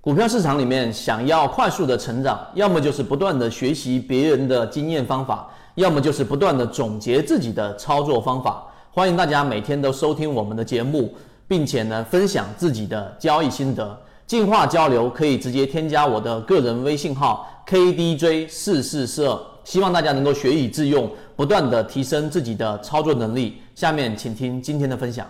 股票市场里面，想要快速的成长，要么就是不断的学习别人的经验方法，要么就是不断的总结自己的操作方法。欢迎大家每天都收听我们的节目，并且呢分享自己的交易心得。进化交流可以直接添加我的个人微信号 KDJ 四四四二，希望大家能够学以致用，不断的提升自己的操作能力。下面请听今天的分享。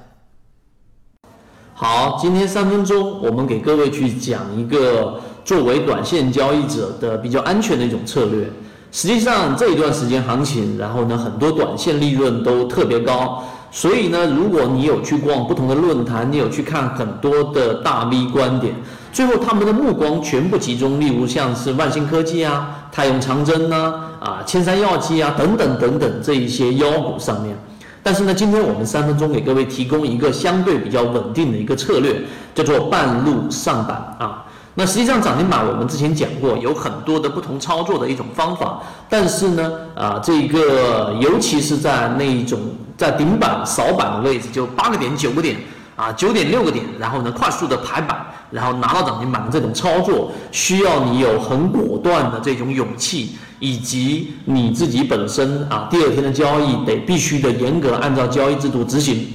好，今天三分钟，我们给各位去讲一个作为短线交易者的比较安全的一种策略。实际上这一段时间行情，然后呢很多短线利润都特别高。所以呢，如果你有去逛不同的论坛，你有去看很多的大 V 观点，最后他们的目光全部集中，例如像是万兴科技啊、太永长征呐、啊千山药剂啊等等等等这一些妖股上面。但是呢，今天我们三分钟给各位提供一个相对比较稳定的一个策略，叫做半路上板啊。那实际上涨停板我们之前讲过，有很多的不同操作的一种方法。但是呢，啊，这个尤其是在那一种。在顶板扫板的位置，就八个点、九个点啊，九点六个点，然后呢，快速的排板，然后拿到涨停板的这种操作，需要你有很果断的这种勇气，以及你自己本身啊，第二天的交易得必须的严格按照交易制度执行，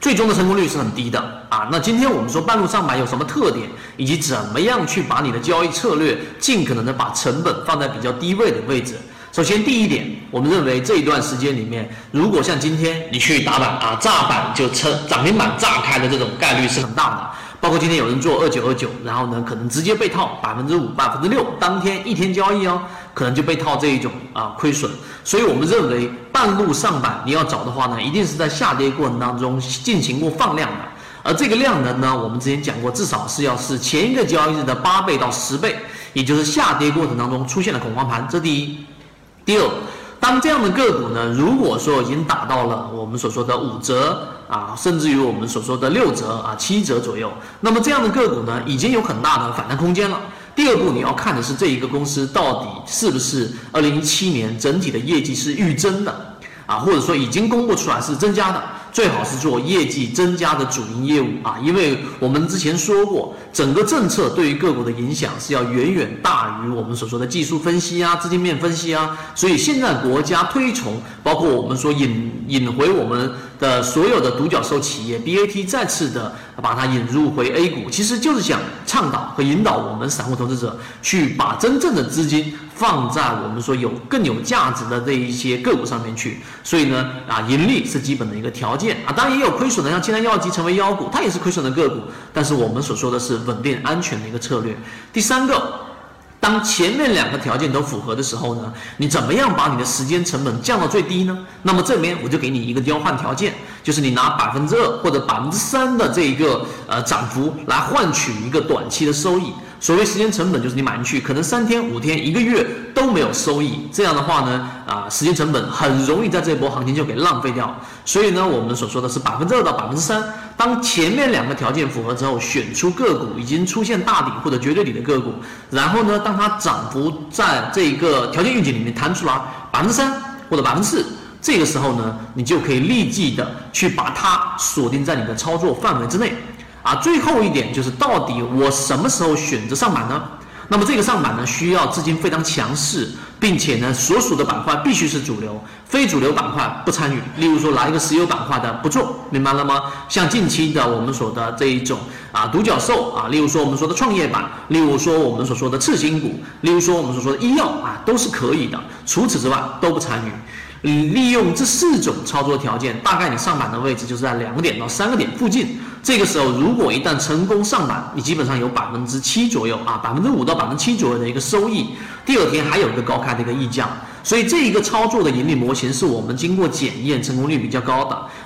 最终的成功率是很低的啊。那今天我们说半路上板有什么特点，以及怎么样去把你的交易策略尽可能的把成本放在比较低位的位置。首先，第一点，我们认为这一段时间里面，如果像今天你去打板啊，炸板就成涨停板炸开的这种概率是很大的。包括今天有人做二九二九，然后呢，可能直接被套百分之五、百分之六，当天一天交易哦，可能就被套这一种啊亏损。所以我们认为半路上板你要找的话呢，一定是在下跌过程当中进行过放量的，而这个量能呢，我们之前讲过，至少是要是前一个交易日的八倍到十倍，也就是下跌过程当中出现了恐慌盘，这第一。第二，当这样的个股呢，如果说已经打到了我们所说的五折啊，甚至于我们所说的六折啊、七折左右，那么这样的个股呢，已经有很大的反弹空间了。第二步，你要看的是这一个公司到底是不是二零一七年整体的业绩是预增的啊，或者说已经公布出来是增加的。最好是做业绩增加的主营业务啊，因为我们之前说过，整个政策对于个股的影响是要远远大于我们所说的技术分析啊、资金面分析啊。所以现在国家推崇，包括我们说引引回我们的所有的独角兽企业 BAT 再次的把它引入回 A 股，其实就是想倡导和引导我们散户投资者去把真正的资金。放在我们说有更有价值的这一些个股上面去，所以呢，啊，盈利是基本的一个条件啊，当然也有亏损的，像金山药剂成为妖股，它也是亏损的个股，但是我们所说的是稳定安全的一个策略。第三个，当前面两个条件都符合的时候呢，你怎么样把你的时间成本降到最低呢？那么这边我就给你一个交换条件，就是你拿百分之二或者百分之三的这一个呃涨幅来换取一个短期的收益。所谓时间成本，就是你买进去，可能三天、五天、一个月都没有收益。这样的话呢，啊，时间成本很容易在这波行情就给浪费掉。所以呢，我们所说的是百分之二到百分之三。当前面两个条件符合之后，选出个股已经出现大底或者绝对底的个股，然后呢，当它涨幅在这个条件预警里面弹出来百分之三或者百分之四，这个时候呢，你就可以立即的去把它锁定在你的操作范围之内。啊，最后一点就是到底我什么时候选择上板呢？那么这个上板呢，需要资金非常强势，并且呢，所属的板块必须是主流，非主流板块不参与。例如说，拿一个石油板块的不做，明白了吗？像近期的我们说的这一种啊，独角兽啊，例如说我们说的创业板，例如说我们所说的次新股，例如说我们所说的医药啊，都是可以的。除此之外都不参与。你利用这四种操作条件，大概你上板的位置就是在两个点到三个点附近。这个时候，如果一旦成功上板，你基本上有百分之七左右啊，百分之五到百分之七左右的一个收益。第二天还有一个高开的一个溢价，所以这一个操作的盈利模型是我们经过检验成功率比较高的。